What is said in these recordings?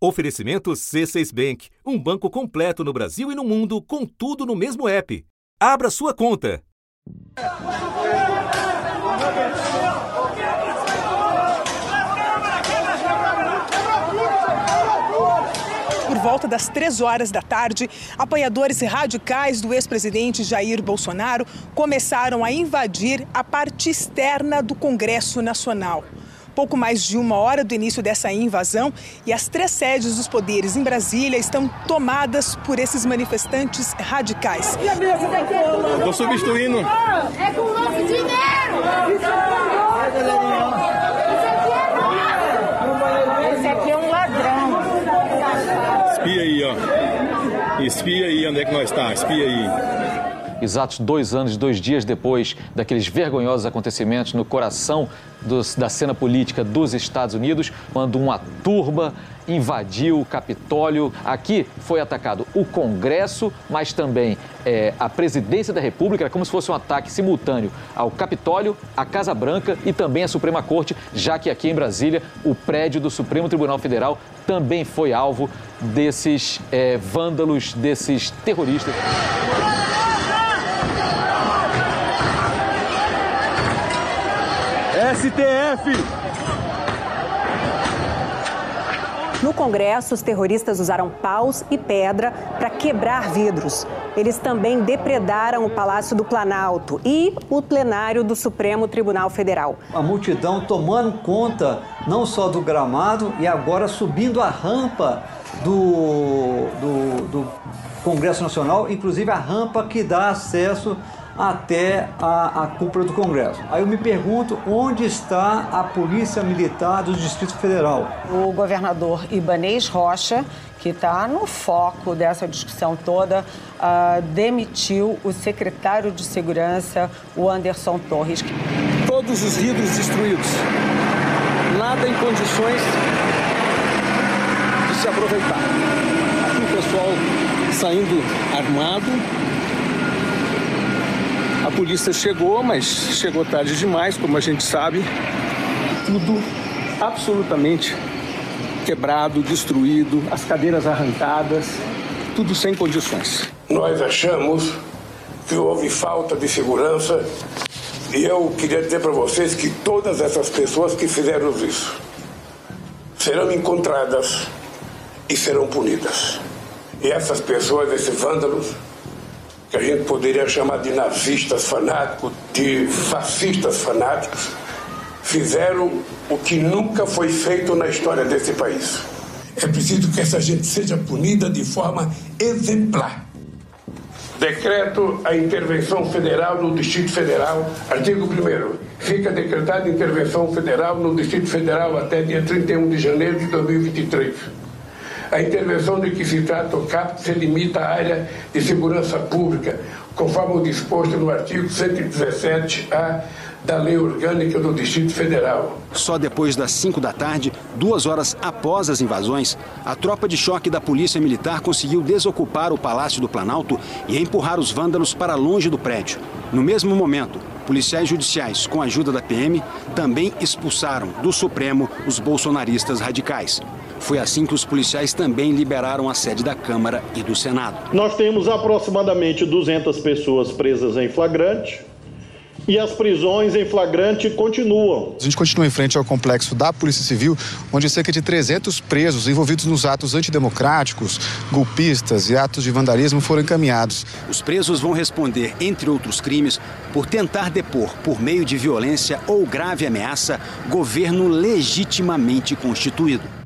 Oferecimento C6 Bank, um banco completo no Brasil e no mundo, com tudo no mesmo app. Abra sua conta. Por volta das três horas da tarde, apoiadores radicais do ex-presidente Jair Bolsonaro começaram a invadir a parte externa do Congresso Nacional pouco mais de uma hora do início dessa invasão e as três sedes dos poderes em Brasília estão tomadas por esses manifestantes radicais. Estou substituindo. É com o nosso dinheiro! Esse aqui é um ladrão. Espia aí, ó. Espia aí onde é que nós está. Espia aí exatos dois anos, dois dias depois daqueles vergonhosos acontecimentos no coração dos, da cena política dos Estados Unidos, quando uma turba invadiu o Capitólio. Aqui foi atacado o Congresso, mas também é, a presidência da República, Era como se fosse um ataque simultâneo ao Capitólio, à Casa Branca e também à Suprema Corte, já que aqui em Brasília o prédio do Supremo Tribunal Federal também foi alvo desses é, vândalos, desses terroristas. STF! No Congresso, os terroristas usaram paus e pedra para quebrar vidros. Eles também depredaram o Palácio do Planalto e o plenário do Supremo Tribunal Federal. A multidão tomando conta não só do gramado e agora subindo a rampa do, do, do Congresso Nacional, inclusive a rampa que dá acesso até a, a cúpula do Congresso. Aí eu me pergunto onde está a Polícia Militar do Distrito Federal. O governador Ibanês Rocha, que está no foco dessa discussão toda, uh, demitiu o secretário de Segurança, o Anderson Torres. Todos os vidros destruídos, nada em condições de se aproveitar. Aqui o pessoal saindo armado, a polícia chegou, mas chegou tarde demais, como a gente sabe. Tudo absolutamente quebrado, destruído, as cadeiras arrancadas, tudo sem condições. Nós achamos que houve falta de segurança e eu queria dizer para vocês que todas essas pessoas que fizeram isso serão encontradas e serão punidas. E essas pessoas, esses vândalos, que a gente poderia chamar de nazistas fanáticos, de fascistas fanáticos, fizeram o que nunca foi feito na história desse país. É preciso que essa gente seja punida de forma exemplar. Decreto a intervenção federal no Distrito Federal. Artigo 1. Fica decretada intervenção federal no Distrito Federal até dia 31 de janeiro de 2023. A intervenção de que se trata o CAP se limita à área de segurança pública, conforme o disposto no artigo 117-A da Lei Orgânica do Distrito Federal. Só depois das 5 da tarde, duas horas após as invasões, a tropa de choque da Polícia Militar conseguiu desocupar o Palácio do Planalto e empurrar os vândalos para longe do prédio. No mesmo momento, policiais judiciais, com a ajuda da PM, também expulsaram do Supremo os bolsonaristas radicais. Foi assim que os policiais também liberaram a sede da Câmara e do Senado. Nós temos aproximadamente 200 pessoas presas em flagrante, e as prisões em flagrante continuam. A gente continua em frente ao complexo da Polícia Civil, onde cerca de 300 presos envolvidos nos atos antidemocráticos, golpistas e atos de vandalismo foram encaminhados. Os presos vão responder, entre outros crimes, por tentar depor, por meio de violência ou grave ameaça, governo legitimamente constituído.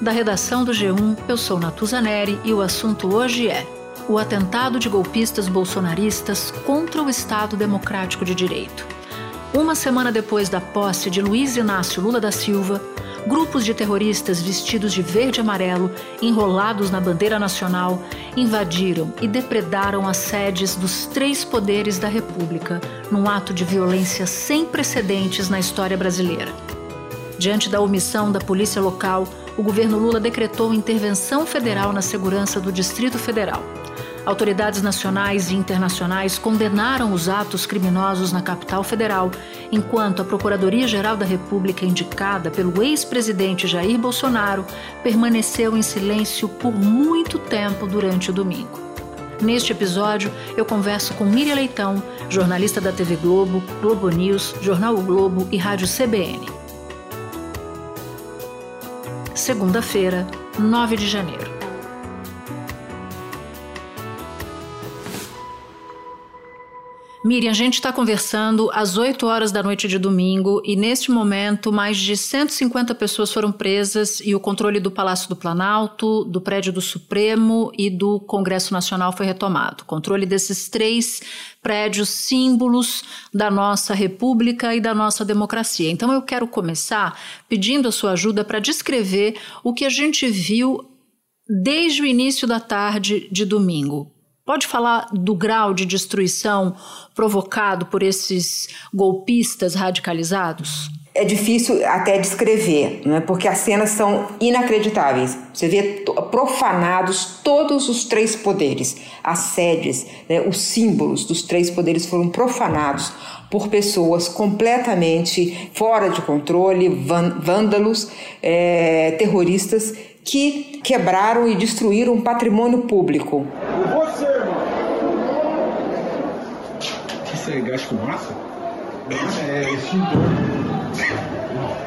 Da redação do G1, eu sou Natuzaneri e o assunto hoje é o atentado de golpistas bolsonaristas contra o Estado Democrático de Direito. Uma semana depois da posse de Luiz Inácio Lula da Silva, grupos de terroristas vestidos de verde e amarelo, enrolados na bandeira nacional, invadiram e depredaram as sedes dos três poderes da República, num ato de violência sem precedentes na história brasileira. Diante da omissão da polícia local, o governo Lula decretou intervenção federal na segurança do Distrito Federal. Autoridades nacionais e internacionais condenaram os atos criminosos na capital federal, enquanto a Procuradoria-Geral da República, indicada pelo ex-presidente Jair Bolsonaro, permaneceu em silêncio por muito tempo durante o domingo. Neste episódio, eu converso com Miriam Leitão, jornalista da TV Globo, Globo News, Jornal o Globo e Rádio CBN. Segunda-feira, 9 de janeiro. Miriam, a gente está conversando às 8 horas da noite de domingo e, neste momento, mais de 150 pessoas foram presas e o controle do Palácio do Planalto, do prédio do Supremo e do Congresso Nacional foi retomado. O controle desses três prédios símbolos da nossa república e da nossa democracia. Então, eu quero começar pedindo a sua ajuda para descrever o que a gente viu desde o início da tarde de domingo. Pode falar do grau de destruição provocado por esses golpistas radicalizados? É difícil até descrever, né? porque as cenas são inacreditáveis. Você vê profanados todos os três poderes, as sedes, né? os símbolos dos três poderes foram profanados por pessoas completamente fora de controle, vândalos, é, terroristas que quebraram e destruíram um patrimônio público. Você isso é gás fumaça? É extintor.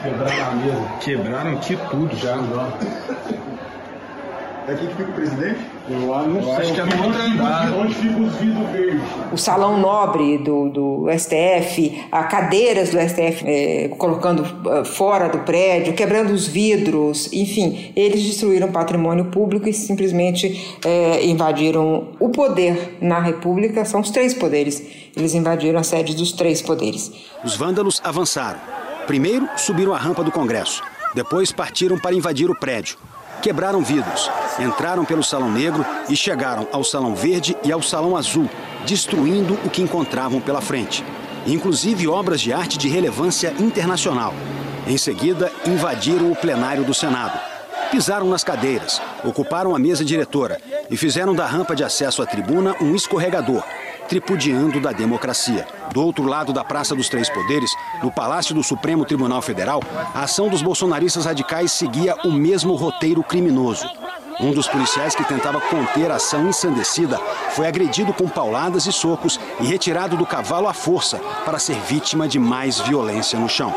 Quebraram a mesa. Quebraram aqui tudo já. É aqui que fica o presidente? Eu, não eu sei. acho que é no outro andar. Onde fica os vidros verdes? O salão nobre do, do STF, a cadeiras do STF é, colocando uh, fora do prédio, quebrando os vidros, enfim, eles destruíram patrimônio público e simplesmente é, invadiram o poder na República, são os três poderes. Eles invadiram a sede dos três poderes. Os vândalos avançaram. Primeiro subiram a rampa do Congresso, depois partiram para invadir o prédio quebraram vidros, entraram pelo Salão Negro e chegaram ao Salão Verde e ao Salão Azul, destruindo o que encontravam pela frente, inclusive obras de arte de relevância internacional. Em seguida, invadiram o plenário do Senado. Pisaram nas cadeiras, ocuparam a mesa diretora e fizeram da rampa de acesso à tribuna um escorregador, tripudiando da democracia. Do outro lado da Praça dos Três Poderes, no Palácio do Supremo Tribunal Federal, a ação dos bolsonaristas radicais seguia o mesmo roteiro criminoso. Um dos policiais que tentava conter a ação ensandecida foi agredido com pauladas e socos e retirado do cavalo à força para ser vítima de mais violência no chão.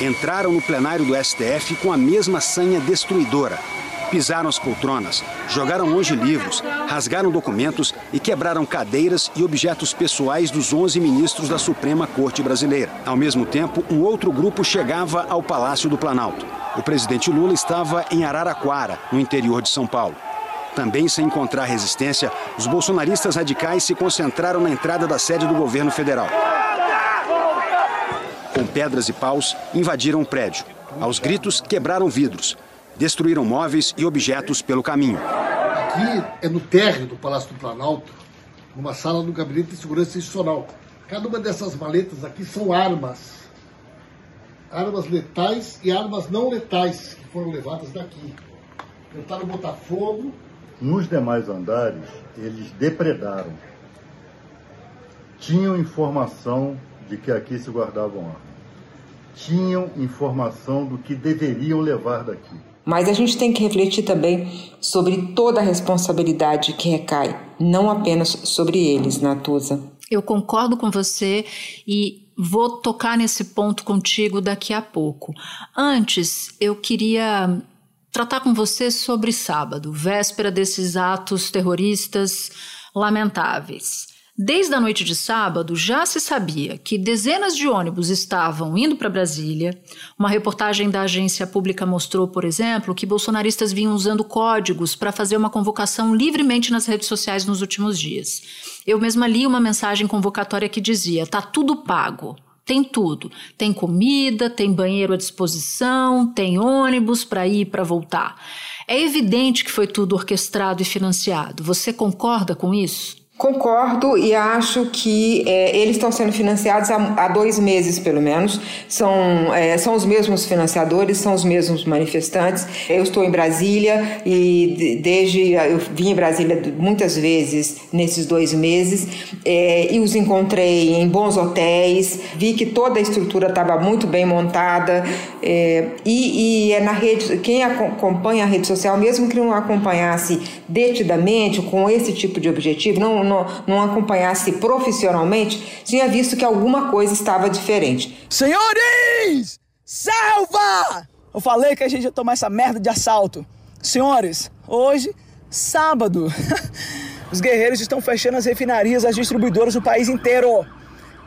Entraram no plenário do STF com a mesma sanha destruidora, pisaram as poltronas, jogaram longe livros, rasgaram documentos e quebraram cadeiras e objetos pessoais dos 11 ministros da Suprema Corte Brasileira. Ao mesmo tempo, um outro grupo chegava ao Palácio do Planalto. O presidente Lula estava em Araraquara, no interior de São Paulo. Também sem encontrar resistência, os bolsonaristas radicais se concentraram na entrada da sede do governo federal. Com pedras e paus, invadiram o prédio. Aos gritos, quebraram vidros destruíram móveis e objetos pelo caminho. Aqui é no térreo do Palácio do Planalto, numa sala do Gabinete de Segurança Institucional. Cada uma dessas maletas aqui são armas. Armas letais e armas não letais que foram levadas daqui. Tentaram botar fogo. Nos demais andares, eles depredaram. Tinham informação de que aqui se guardavam armas. Tinham informação do que deveriam levar daqui. Mas a gente tem que refletir também sobre toda a responsabilidade que recai, não apenas sobre eles, Natuza. Eu concordo com você e vou tocar nesse ponto contigo daqui a pouco. Antes, eu queria tratar com você sobre sábado, véspera desses atos terroristas lamentáveis. Desde a noite de sábado, já se sabia que dezenas de ônibus estavam indo para Brasília. Uma reportagem da agência pública mostrou, por exemplo, que bolsonaristas vinham usando códigos para fazer uma convocação livremente nas redes sociais nos últimos dias. Eu mesma li uma mensagem convocatória que dizia: tá tudo pago. Tem tudo. Tem comida, tem banheiro à disposição, tem ônibus para ir e para voltar. É evidente que foi tudo orquestrado e financiado. Você concorda com isso? Concordo e acho que é, eles estão sendo financiados há, há, dois meses, pelo menos. São, é, são os mesmos financiadores, são os mesmos manifestantes. Eu estou em Brasília e desde eu vim em Brasília muitas vezes nesses dois meses é, e os encontrei em bons hotéis. Vi que toda a estrutura estava muito bem montada é, e, e é na rede. Quem acompanha a rede social, mesmo que não acompanhasse detidamente com esse tipo de objetivo, não não, não acompanhasse profissionalmente, tinha visto que alguma coisa estava diferente. Senhores! Salva! Eu falei que a gente ia tomar essa merda de assalto. Senhores, hoje, sábado, os guerreiros estão fechando as refinarias, as distribuidoras do país inteiro.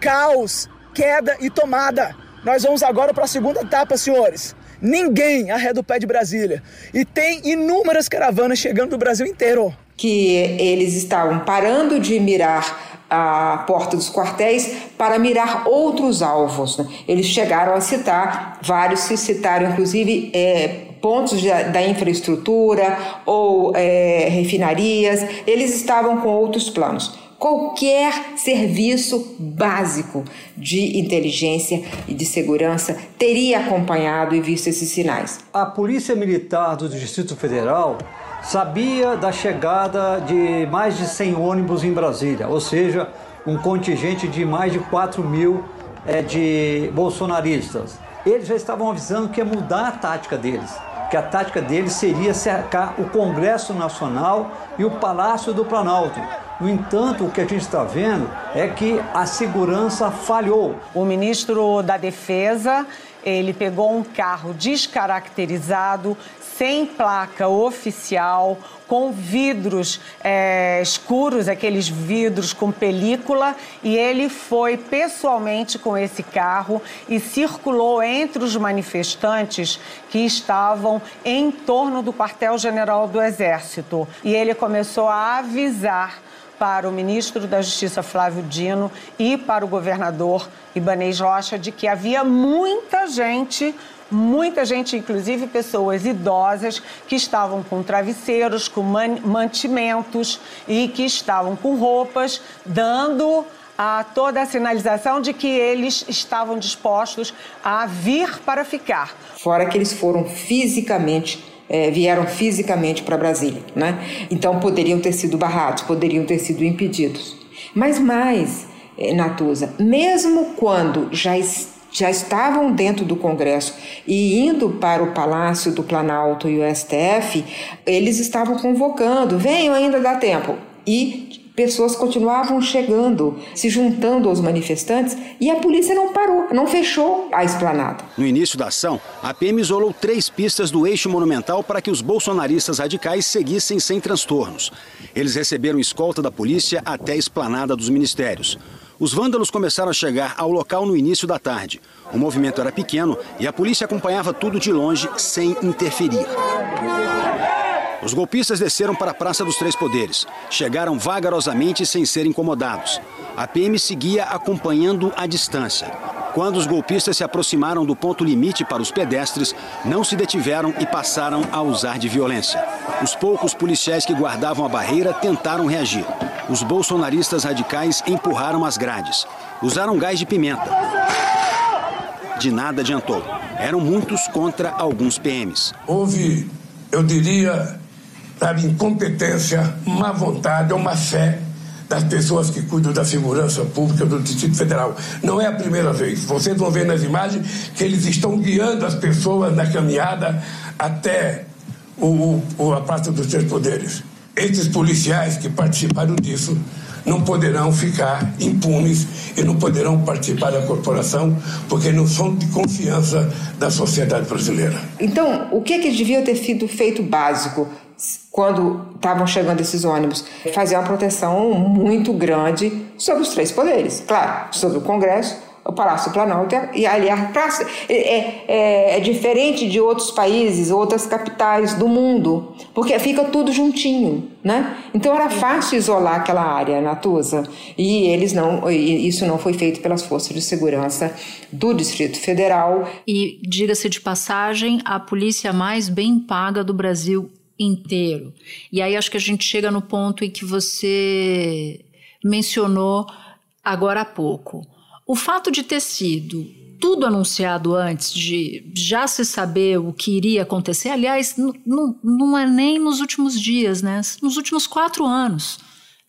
Caos, queda e tomada. Nós vamos agora para a segunda etapa, senhores. Ninguém arreda o pé de Brasília. E tem inúmeras caravanas chegando do Brasil inteiro que eles estavam parando de mirar a porta dos quartéis para mirar outros alvos. Né? Eles chegaram a citar, vários se citaram, inclusive, é, pontos de, da infraestrutura ou é, refinarias, eles estavam com outros planos. Qualquer serviço básico de inteligência e de segurança teria acompanhado e visto esses sinais. A Polícia Militar do Distrito Federal sabia da chegada de mais de 100 ônibus em Brasília, ou seja, um contingente de mais de 4 mil é, de bolsonaristas. Eles já estavam avisando que ia mudar a tática deles, que a tática deles seria cercar o Congresso Nacional e o Palácio do Planalto. No entanto, o que a gente está vendo é que a segurança falhou. O ministro da Defesa ele pegou um carro descaracterizado, sem placa oficial, com vidros é, escuros, aqueles vidros com película, e ele foi pessoalmente com esse carro e circulou entre os manifestantes que estavam em torno do quartel-general do Exército. E ele começou a avisar para o ministro da Justiça Flávio Dino e para o governador Ibanez Rocha de que havia muita gente muita gente, inclusive pessoas idosas, que estavam com travesseiros, com mantimentos e que estavam com roupas, dando a toda a sinalização de que eles estavam dispostos a vir para ficar. Fora que eles foram fisicamente é, vieram fisicamente para Brasília, né? Então poderiam ter sido barrados, poderiam ter sido impedidos. Mas mais, é, Natuza, mesmo quando já já estavam dentro do Congresso e indo para o Palácio do Planalto e o STF, eles estavam convocando, venham ainda dá tempo. E pessoas continuavam chegando, se juntando aos manifestantes e a polícia não parou, não fechou a esplanada. No início da ação, a PM isolou três pistas do eixo monumental para que os bolsonaristas radicais seguissem sem transtornos. Eles receberam escolta da polícia até a esplanada dos ministérios. Os vândalos começaram a chegar ao local no início da tarde. O movimento era pequeno e a polícia acompanhava tudo de longe sem interferir. Os golpistas desceram para a Praça dos Três Poderes. Chegaram vagarosamente sem ser incomodados. A PM seguia acompanhando a distância. Quando os golpistas se aproximaram do ponto limite para os pedestres, não se detiveram e passaram a usar de violência. Os poucos policiais que guardavam a barreira tentaram reagir. Os bolsonaristas radicais empurraram as grades. Usaram gás de pimenta. De nada adiantou. Eram muitos contra alguns PMs. Houve, eu diria, sabe, incompetência, má vontade ou má fé das pessoas que cuidam da segurança pública do Distrito Federal. Não é a primeira vez. Vocês vão ver nas imagens que eles estão guiando as pessoas na caminhada até o, o, a Praça dos Três Poderes. Esses policiais que participaram disso não poderão ficar impunes e não poderão participar da corporação porque não são de confiança da sociedade brasileira. Então, o que, é que devia ter sido feito básico quando estavam chegando esses ônibus, fazer uma proteção muito grande sobre os três poderes. Claro, sobre o Congresso, o Palácio Planalto e ali a praça. É, é, é, diferente de outros países, outras capitais do mundo, porque fica tudo juntinho, né? Então era fácil isolar aquela área, Natuza, e eles não, e isso não foi feito pelas forças de segurança do Distrito Federal. E diga-se de passagem, a polícia mais bem paga do Brasil inteiro. E aí acho que a gente chega no ponto em que você mencionou agora há pouco. O fato de ter sido tudo anunciado antes de já se saber o que iria acontecer, aliás, não é nem nos últimos dias, né? Nos últimos quatro anos.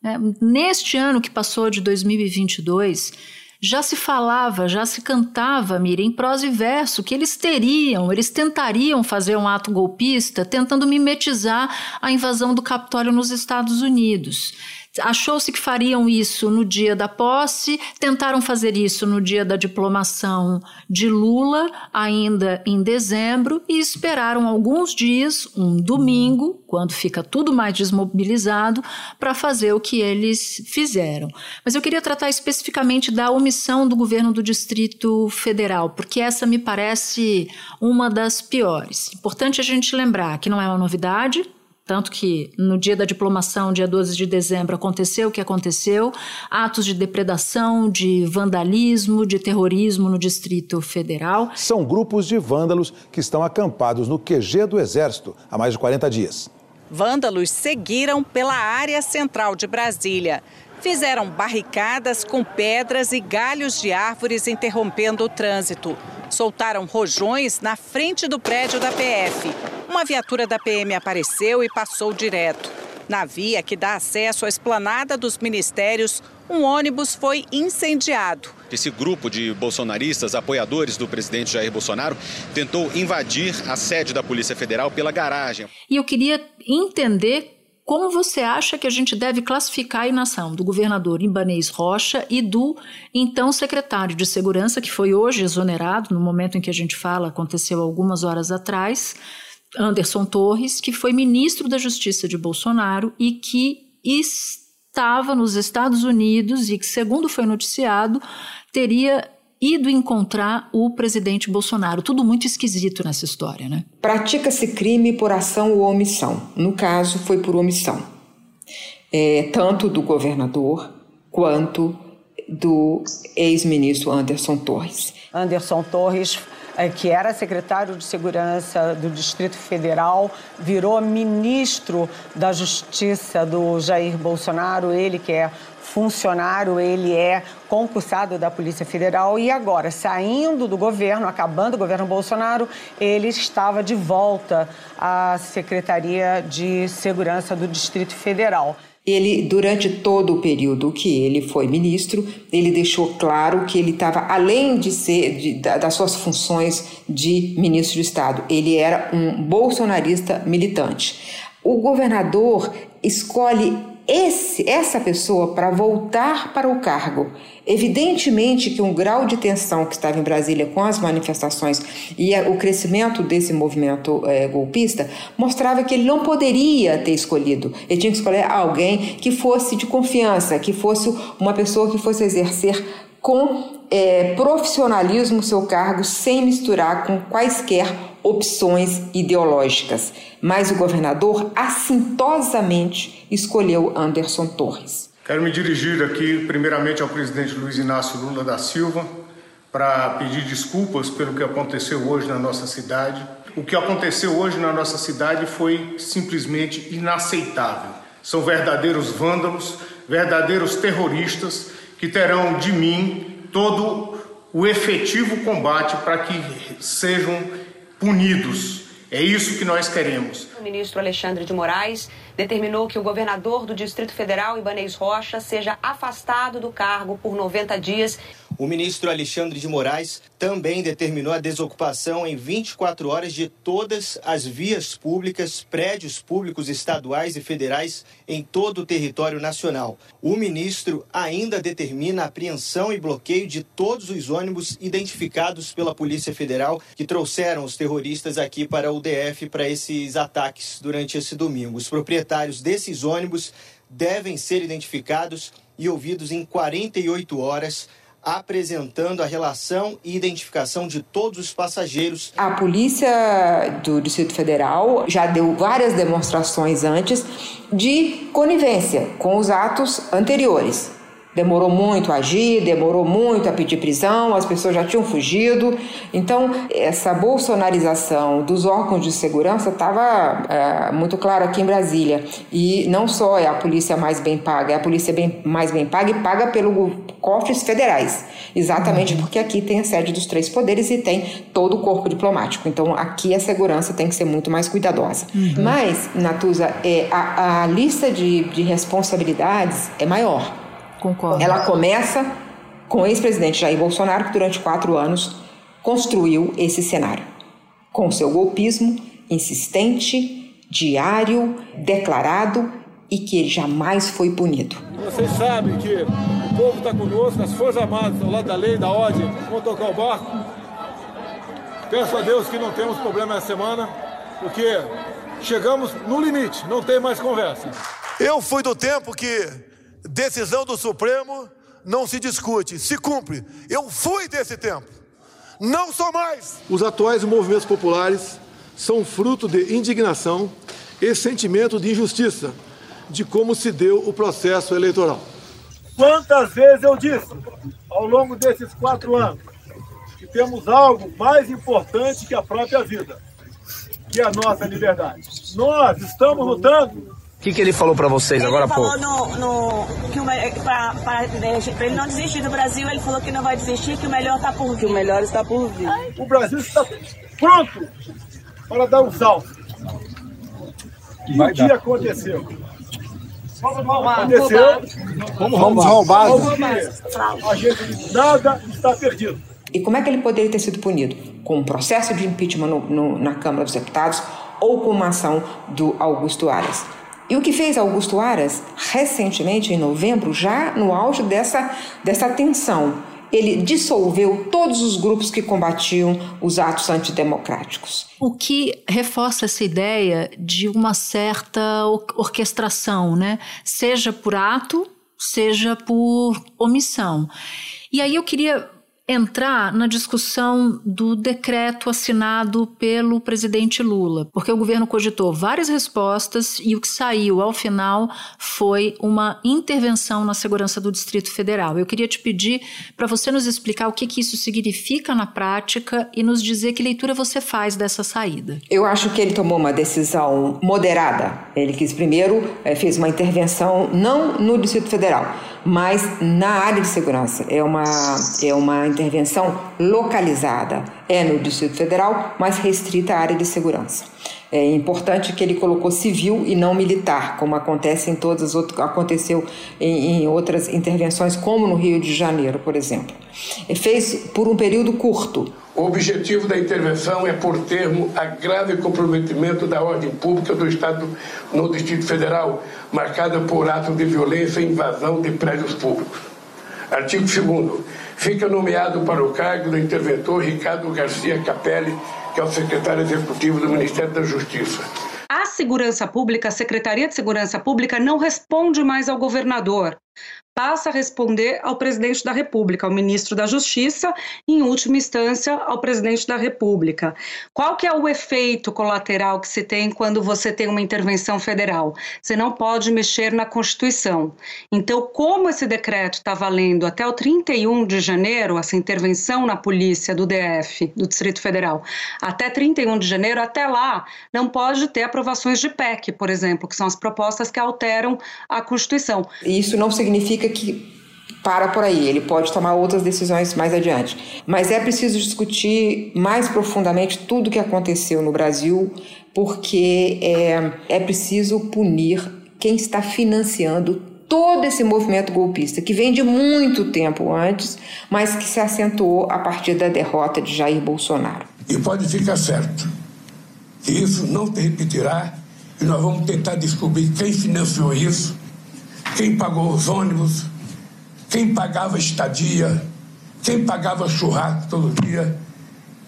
Né? Neste ano que passou de 2022, já se falava, já se cantava, Mira, em prosa e verso, que eles teriam, eles tentariam fazer um ato golpista tentando mimetizar a invasão do Capitólio nos Estados Unidos. Achou-se que fariam isso no dia da posse, tentaram fazer isso no dia da diplomação de Lula, ainda em dezembro, e esperaram alguns dias, um domingo, quando fica tudo mais desmobilizado, para fazer o que eles fizeram. Mas eu queria tratar especificamente da omissão do governo do Distrito Federal, porque essa me parece uma das piores. Importante a gente lembrar que não é uma novidade, tanto que no dia da diplomação, dia 12 de dezembro, aconteceu o que aconteceu: atos de depredação, de vandalismo, de terrorismo no Distrito Federal. São grupos de vândalos que estão acampados no QG do Exército há mais de 40 dias. Vândalos seguiram pela área central de Brasília. Fizeram barricadas com pedras e galhos de árvores interrompendo o trânsito. Soltaram rojões na frente do prédio da PF uma viatura da PM apareceu e passou direto. Na via que dá acesso à esplanada dos ministérios, um ônibus foi incendiado. Esse grupo de bolsonaristas, apoiadores do presidente Jair Bolsonaro, tentou invadir a sede da Polícia Federal pela garagem. E eu queria entender como você acha que a gente deve classificar a inação do governador Ibanez Rocha e do então secretário de Segurança, que foi hoje exonerado, no momento em que a gente fala, aconteceu algumas horas atrás, Anderson Torres, que foi ministro da Justiça de Bolsonaro e que estava nos Estados Unidos e que, segundo foi noticiado, teria ido encontrar o presidente Bolsonaro. Tudo muito esquisito nessa história, né? Pratica-se crime por ação ou omissão. No caso, foi por omissão. É, tanto do governador quanto do ex-ministro Anderson Torres. Anderson Torres é, que era secretário de Segurança do Distrito Federal, virou ministro da Justiça do Jair Bolsonaro, ele que é funcionário, ele é concursado da Polícia Federal e agora, saindo do governo, acabando o governo Bolsonaro, ele estava de volta à Secretaria de Segurança do Distrito Federal. Ele, durante todo o período que ele foi ministro, ele deixou claro que ele estava, além de ser de, das suas funções de ministro de Estado, ele era um bolsonarista militante. O governador escolhe esse, essa pessoa para voltar para o cargo. Evidentemente que um grau de tensão que estava em Brasília com as manifestações e o crescimento desse movimento é, golpista mostrava que ele não poderia ter escolhido. Ele tinha que escolher alguém que fosse de confiança, que fosse uma pessoa que fosse exercer com é, profissionalismo seu cargo sem misturar com quaisquer opções ideológicas. Mas o governador assintosamente escolheu Anderson Torres. Quero me dirigir aqui, primeiramente, ao presidente Luiz Inácio Lula da Silva para pedir desculpas pelo que aconteceu hoje na nossa cidade. O que aconteceu hoje na nossa cidade foi simplesmente inaceitável. São verdadeiros vândalos, verdadeiros terroristas que terão de mim todo o efetivo combate para que sejam punidos. É isso que nós queremos. O ministro Alexandre de Moraes determinou que o governador do Distrito Federal, Ibanez Rocha, seja afastado do cargo por 90 dias. O ministro Alexandre de Moraes também determinou a desocupação em 24 horas de todas as vias públicas, prédios públicos estaduais e federais em todo o território nacional. O ministro ainda determina a apreensão e bloqueio de todos os ônibus identificados pela Polícia Federal que trouxeram os terroristas aqui para o DF para esses ataques durante esse domingo. Os proprietários desses ônibus devem ser identificados e ouvidos em 48 horas apresentando a relação e identificação de todos os passageiros. A Polícia do Distrito Federal já deu várias demonstrações antes de conivência com os atos anteriores. Demorou muito a agir, demorou muito a pedir prisão, as pessoas já tinham fugido. Então, essa bolsonarização dos órgãos de segurança estava é, muito claro aqui em Brasília. E não só é a polícia mais bem paga, é a polícia bem, mais bem paga e paga pelos cofres federais. Exatamente porque aqui tem a sede dos três poderes e tem todo o corpo diplomático. Então, aqui a segurança tem que ser muito mais cuidadosa. Uhum. Mas, Natuza, é, a, a lista de, de responsabilidades é maior. Concordo. Ela começa com o ex-presidente Jair Bolsonaro, que durante quatro anos construiu esse cenário. Com seu golpismo insistente, diário, declarado e que ele jamais foi punido. Vocês sabem que o povo está conosco, as Forças Armadas ao lado da lei, da ordem, vão tocar o barco. Peço a Deus que não temos problema essa semana, porque chegamos no limite, não tem mais conversa. Eu fui do tempo que decisão do Supremo não se discute, se cumpre. Eu fui desse tempo, não sou mais. Os atuais movimentos populares são fruto de indignação e sentimento de injustiça de como se deu o processo eleitoral. Quantas vezes eu disse, ao longo desses quatro anos, que temos algo mais importante que a própria vida, que é a nossa liberdade. Nós estamos lutando o que, que ele falou para vocês ele agora há pouco? Ele falou no, no, que para ele não desistir do Brasil, ele falou que não vai desistir, que o melhor está por vir. Que o melhor está por vir. O Brasil está pronto para dar um salto. E o que dar. aconteceu? Aconteceu. Como roubados. A gente nada está perdido. E como é que ele poderia ter sido punido? Com um processo de impeachment no, no, na Câmara dos Deputados ou com uma ação do Augusto Aras? E o que fez Augusto Aras, recentemente, em novembro, já no auge dessa, dessa tensão, ele dissolveu todos os grupos que combatiam os atos antidemocráticos. O que reforça essa ideia de uma certa orquestração, né? seja por ato, seja por omissão. E aí eu queria entrar na discussão do decreto assinado pelo presidente Lula, porque o governo cogitou várias respostas e o que saiu ao final foi uma intervenção na segurança do Distrito Federal. Eu queria te pedir para você nos explicar o que, que isso significa na prática e nos dizer que leitura você faz dessa saída. Eu acho que ele tomou uma decisão moderada. Ele quis primeiro é, fez uma intervenção não no Distrito Federal, mas na área de segurança. É uma é uma intervenção localizada. É no Distrito Federal, mas restrita à área de segurança. É importante que ele colocou civil e não militar, como acontece em todas as outras, aconteceu em, em outras intervenções, como no Rio de Janeiro, por exemplo. Fez por um período curto. O objetivo da intervenção é por termo a grave comprometimento da ordem pública do Estado no Distrito Federal, marcada por atos de violência e invasão de prédios públicos. Artigo 2 Fica nomeado para o cargo do interventor Ricardo Garcia Capelli, que é o secretário executivo do Ministério da Justiça. A segurança pública, a Secretaria de Segurança Pública, não responde mais ao governador passa a responder ao presidente da República, ao ministro da Justiça e, em última instância, ao presidente da República. Qual que é o efeito colateral que se tem quando você tem uma intervenção federal? Você não pode mexer na Constituição. Então, como esse decreto está valendo até o 31 de janeiro, essa intervenção na polícia do DF, do Distrito Federal, até 31 de janeiro, até lá, não pode ter aprovações de PEC, por exemplo, que são as propostas que alteram a Constituição. Isso não significa que para por aí, ele pode tomar outras decisões mais adiante. Mas é preciso discutir mais profundamente tudo o que aconteceu no Brasil, porque é, é preciso punir quem está financiando todo esse movimento golpista, que vem de muito tempo antes, mas que se acentuou a partir da derrota de Jair Bolsonaro. E pode ficar certo que isso não se repetirá e nós vamos tentar descobrir quem financiou isso quem pagou os ônibus, quem pagava estadia, quem pagava churrasco todo dia.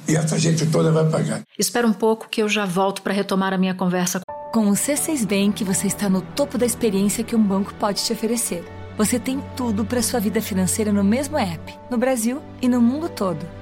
E essa gente toda vai pagar. Espera um pouco que eu já volto para retomar a minha conversa. Com o C6 Bank, você está no topo da experiência que um banco pode te oferecer. Você tem tudo para sua vida financeira no mesmo app, no Brasil e no mundo todo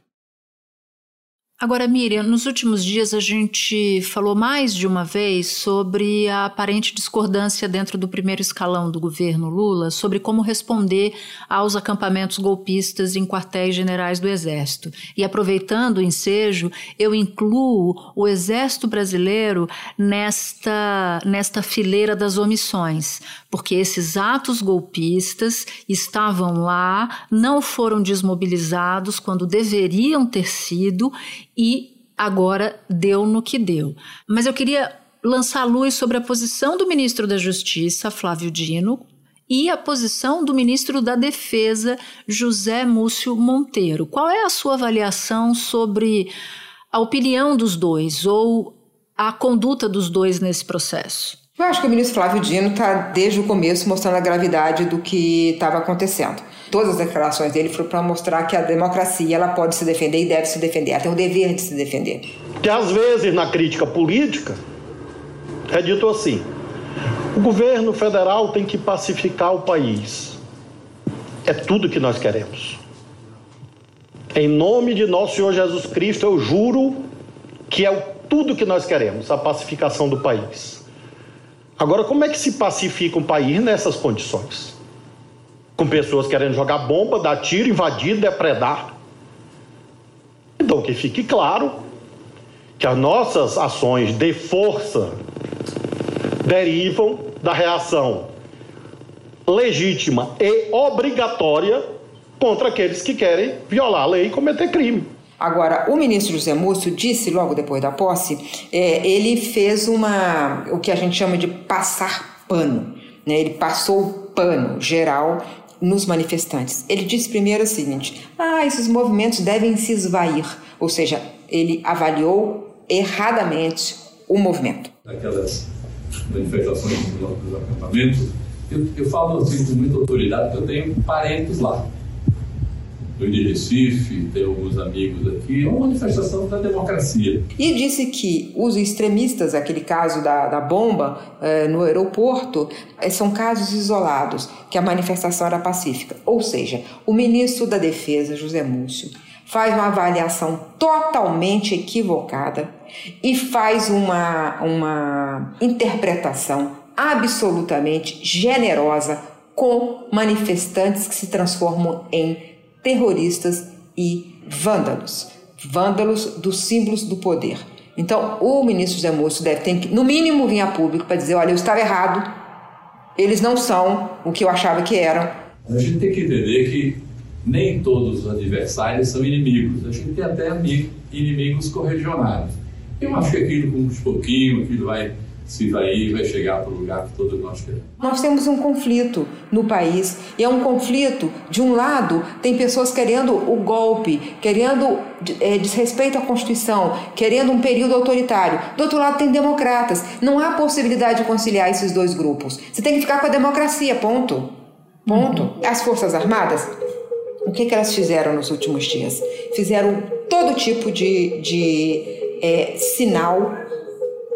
Agora, Miriam, nos últimos dias a gente falou mais de uma vez sobre a aparente discordância dentro do primeiro escalão do governo Lula sobre como responder aos acampamentos golpistas em quartéis generais do Exército. E aproveitando o ensejo, eu incluo o Exército Brasileiro nesta, nesta fileira das omissões, porque esses atos golpistas estavam lá, não foram desmobilizados quando deveriam ter sido e agora deu no que deu. Mas eu queria lançar luz sobre a posição do ministro da Justiça, Flávio Dino, e a posição do ministro da Defesa, José Múcio Monteiro. Qual é a sua avaliação sobre a opinião dos dois ou a conduta dos dois nesse processo? Eu acho que o ministro Flávio Dino está, desde o começo, mostrando a gravidade do que estava acontecendo. Todas as declarações dele foram para mostrar que a democracia ela pode se defender e deve se defender, tem o dever de se defender. Que às vezes, na crítica política, é dito assim: o governo federal tem que pacificar o país. É tudo que nós queremos. Em nome de nosso Senhor Jesus Cristo, eu juro que é tudo que nós queremos, a pacificação do país. Agora, como é que se pacifica um país nessas condições? Com pessoas querendo jogar bomba, dar tiro, invadir, depredar. Então, que fique claro que as nossas ações de força derivam da reação legítima e obrigatória contra aqueles que querem violar a lei e cometer crime. Agora, o ministro José Múcio disse logo depois da posse, é, ele fez uma o que a gente chama de passar pano. Né? Ele passou o pano geral nos manifestantes. Ele disse primeiro o seguinte: ah, esses movimentos devem se esvair, ou seja, ele avaliou erradamente o movimento. Aquelas manifestações dos acampamentos, eu, eu falo assim com muita autoridade, porque eu tenho parentes lá de Recife, tem alguns amigos aqui, é uma manifestação da democracia. E disse que os extremistas, aquele caso da, da bomba eh, no aeroporto, eh, são casos isolados, que a manifestação era pacífica. Ou seja, o ministro da Defesa, José Múcio, faz uma avaliação totalmente equivocada e faz uma, uma interpretação absolutamente generosa com manifestantes que se transformam em terroristas e vândalos. Vândalos dos símbolos do poder. Então, o ministro José Moço deve ter que, no mínimo, vir a público para dizer: olha, eu estava errado, eles não são o que eu achava que eram. A gente tem que entender que nem todos os adversários são inimigos, a gente tem até inimigos corregionários. Eu acho que aquilo, com um pouquinho, aquilo vai se vai ir, vai chegar para o lugar que todos nós queremos. Nós temos um conflito no país e é um conflito, de um lado, tem pessoas querendo o golpe, querendo é, desrespeito à Constituição, querendo um período autoritário. Do outro lado, tem democratas. Não há possibilidade de conciliar esses dois grupos. Você tem que ficar com a democracia, ponto. Ponto. Uhum. As Forças Armadas, o que, que elas fizeram nos últimos dias? Fizeram todo tipo de, de é, sinal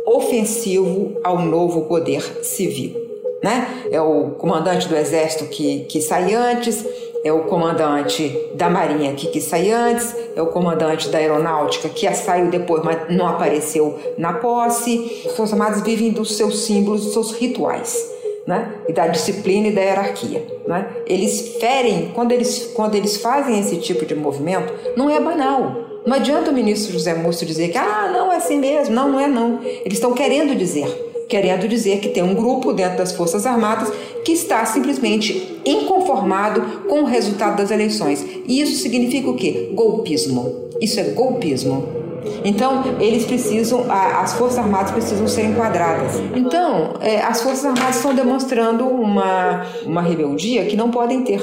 ofensivo ao novo poder civil. Né? É o comandante do exército que, que sai antes, é o comandante da marinha que, que sai antes, é o comandante da aeronáutica que saiu depois, mas não apareceu na posse. As Forças Armadas vivem dos seus símbolos, dos seus rituais. Né? e da disciplina e da hierarquia. Né? Eles ferem, quando eles, quando eles fazem esse tipo de movimento, não é banal. Não adianta o ministro José Múcio dizer que, ah, não, é assim mesmo. Não, não é não. Eles estão querendo dizer, querendo dizer que tem um grupo dentro das Forças Armadas que está simplesmente inconformado com o resultado das eleições. E isso significa o quê? Golpismo. Isso é golpismo. Então, eles precisam, as Forças Armadas precisam ser enquadradas. Então, é, as Forças Armadas estão demonstrando uma, uma rebeldia que não podem ter.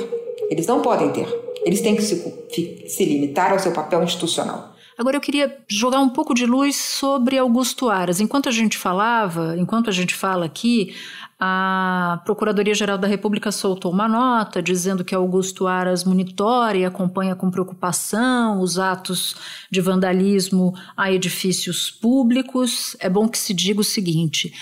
Eles não podem ter. Eles têm que se, se limitar ao seu papel institucional. Agora eu queria jogar um pouco de luz sobre Augusto Aras. Enquanto a gente falava, enquanto a gente fala aqui, a Procuradoria-Geral da República soltou uma nota dizendo que Augusto Aras monitora e acompanha com preocupação os atos de vandalismo a edifícios públicos. É bom que se diga o seguinte: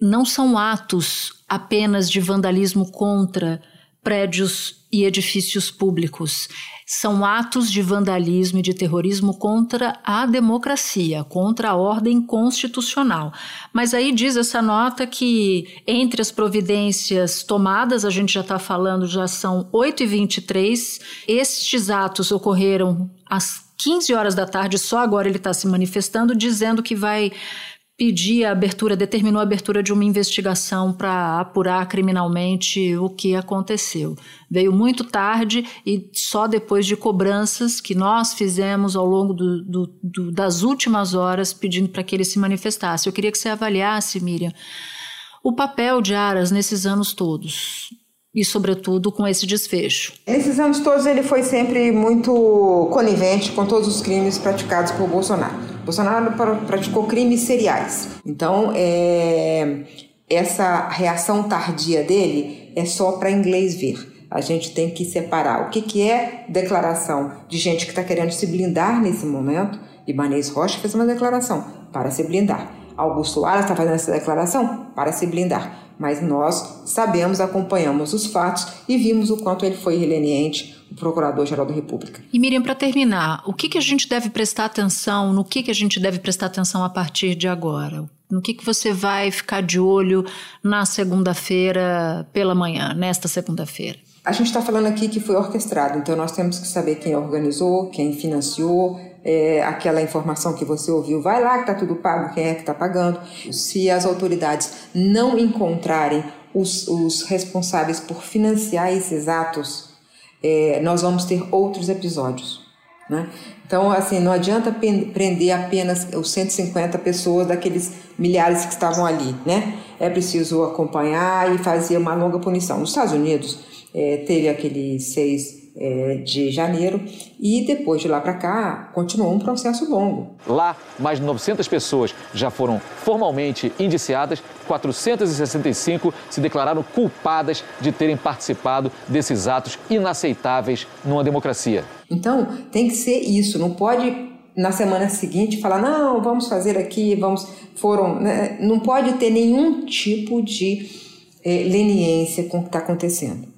não são atos apenas de vandalismo contra prédios e edifícios públicos. São atos de vandalismo e de terrorismo contra a democracia, contra a ordem constitucional. Mas aí diz essa nota que entre as providências tomadas, a gente já está falando, já são 8h23, estes atos ocorreram às 15 horas da tarde, só agora ele está se manifestando, dizendo que vai pedir a abertura, determinou a abertura de uma investigação para apurar criminalmente o que aconteceu. Veio muito tarde e só depois de cobranças que nós fizemos ao longo do, do, do, das últimas horas pedindo para que ele se manifestasse. Eu queria que você avaliasse, Miriam, o papel de Aras nesses anos todos e, sobretudo, com esse desfecho. Nesses anos todos, ele foi sempre muito conivente com todos os crimes praticados por Bolsonaro. Bolsonaro praticou crimes seriais. Então, é, essa reação tardia dele é só para inglês ver. A gente tem que separar o que, que é declaração de gente que está querendo se blindar nesse momento. Ibanez Rocha fez uma declaração para se blindar. Augusto Aras está fazendo essa declaração para se blindar mas nós sabemos, acompanhamos os fatos e vimos o quanto ele foi leniente, o Procurador-Geral da República. E Miriam, para terminar, o que, que a gente deve prestar atenção, no que, que a gente deve prestar atenção a partir de agora? No que, que você vai ficar de olho na segunda-feira pela manhã, nesta segunda-feira? A gente está falando aqui que foi orquestrado, então nós temos que saber quem organizou, quem financiou, é, aquela informação que você ouviu, vai lá que está tudo pago, quem é que está pagando. Se as autoridades não encontrarem os, os responsáveis por financiar esses atos, é, nós vamos ter outros episódios. Né? Então, assim, não adianta prender apenas os 150 pessoas daqueles milhares que estavam ali, né? É preciso acompanhar e fazer uma longa punição. Nos Estados Unidos, é, teve aqueles seis é, de janeiro e depois de lá para cá continuou um processo longo. Lá, mais de 900 pessoas já foram formalmente indiciadas, 465 se declararam culpadas de terem participado desses atos inaceitáveis numa democracia. Então, tem que ser isso, não pode na semana seguinte falar não, vamos fazer aqui, vamos foram, né? não pode ter nenhum tipo de é, leniência com o que está acontecendo.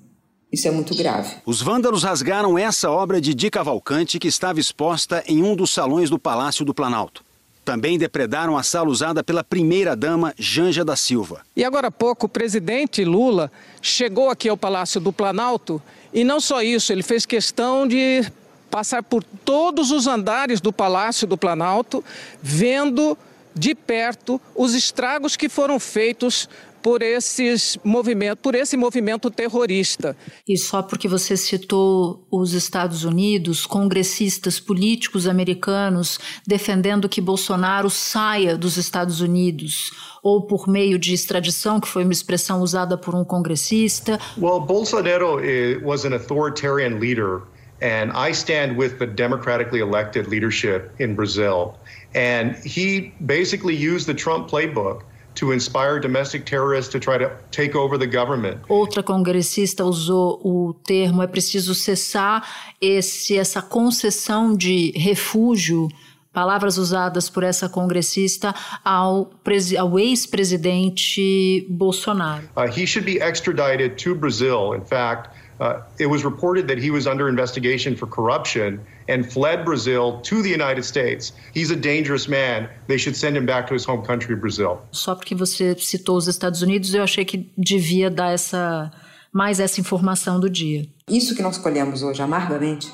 Isso é muito grave. Os vândalos rasgaram essa obra de Di Cavalcante que estava exposta em um dos salões do Palácio do Planalto. Também depredaram a sala usada pela primeira-dama Janja da Silva. E agora há pouco, o presidente Lula chegou aqui ao Palácio do Planalto e não só isso, ele fez questão de passar por todos os andares do Palácio do Planalto, vendo de perto os estragos que foram feitos por esses movimento, por esse movimento terrorista. E só porque você citou os Estados Unidos, congressistas políticos americanos defendendo que Bolsonaro saia dos Estados Unidos ou por meio de extradição, que foi uma expressão usada por um congressista. Well, Bolsonaro eh, was an authoritarian leader and I stand with the democratically elected leadership in Brazil. And he basically used the Trump playbook to inspire domestic terrorists to try to take over the government. Outra congressista usou o termo é preciso cessar esse essa concessão de refúgio palavras usadas por essa congressista ao, ao ex-presidente Bolsonaro. Uh, he should be extradited to Brazil. In fact, uh, it was reported that he was under investigation for corruption and fled Brazil to the United States. He's a dangerous man. They should send him back to his home country, Brazil. Só porque você citou os Estados Unidos, eu achei que devia dar essa mais essa informação do dia. Isso que nós colhemos hoje amargamente,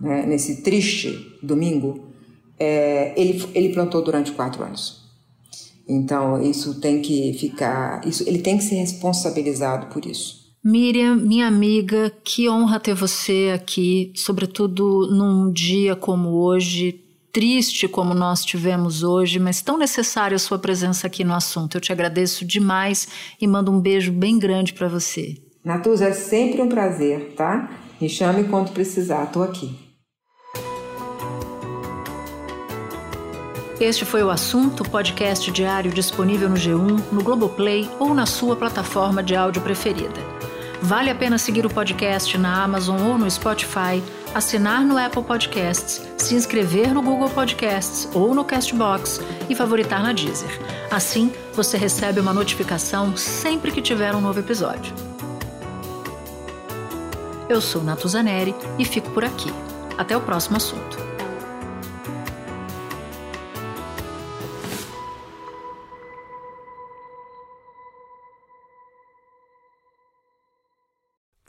né, nesse triste domingo, é, ele, ele plantou durante quatro anos. Então isso tem que ficar, isso, ele tem que ser responsabilizado por isso. Miriam, minha amiga, que honra ter você aqui, sobretudo num dia como hoje, triste como nós tivemos hoje, mas tão necessária a sua presença aqui no assunto. Eu te agradeço demais e mando um beijo bem grande para você. Natuza, é sempre um prazer, tá? Me chame quando precisar, tô aqui. Este foi o assunto, podcast diário disponível no G1, no Globoplay ou na sua plataforma de áudio preferida. Vale a pena seguir o podcast na Amazon ou no Spotify, assinar no Apple Podcasts, se inscrever no Google Podcasts ou no Castbox e favoritar na Deezer. Assim, você recebe uma notificação sempre que tiver um novo episódio. Eu sou Natuzaneri e fico por aqui. Até o próximo assunto.